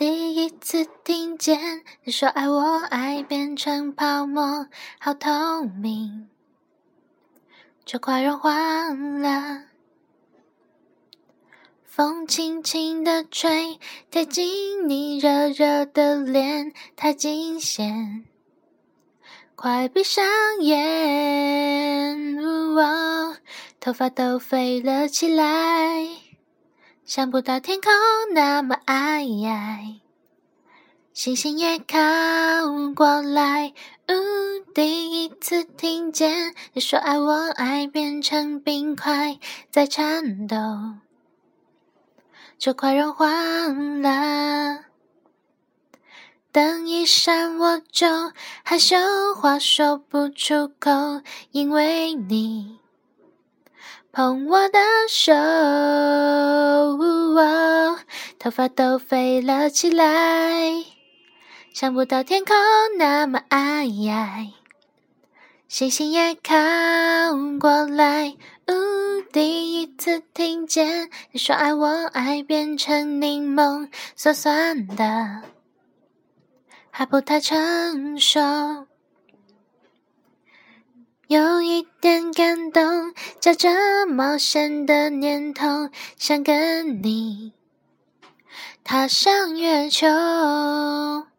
第一次听见你说爱我，爱变成泡沫，好透明，就快融化了。风轻轻地吹，贴近你热热的脸，太惊险，快闭上眼，头发都飞了起来。想不到天空那么矮，星星也靠过来。呜，第一次听见你说爱我，爱变成冰块在颤抖，就快融化了。灯一闪，我就害羞，话说不出口，因为你。碰我的手，头发都飞了起来。想不到天空那么矮，星星也靠过来。呜，第一次听见你说爱我，爱变成柠檬，酸酸的，还不太成熟。有一点感动，夹着冒险的念头，想跟你踏上月球。